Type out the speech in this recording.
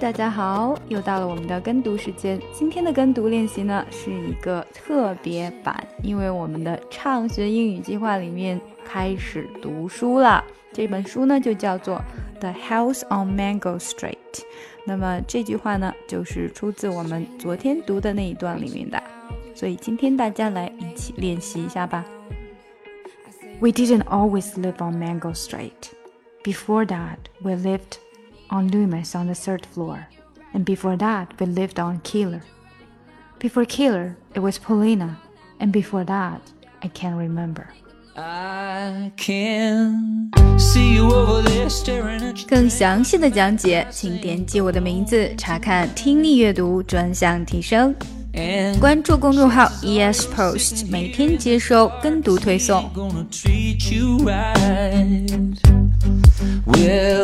大家好，又到了我们的跟读时间。今天的跟读练习呢是一个特别版，因为我们的畅学英语计划里面开始读书了。这本书呢就叫做《The House on Mango Street》。那么这句话呢就是出自我们昨天读的那一段里面的，所以今天大家来一起练习一下吧。We didn't always live on Mango Street. Before that, we lived on Loomis on the third floor, and before that, we lived on Keeler. Before Keeler, it was Paulina, and before that, I can't remember. I can see you over there staring at you. 更详细的讲解，请点击我的名字查看听力阅读专项提升。关注公众号 ES Post，每天接收跟读推送。Well,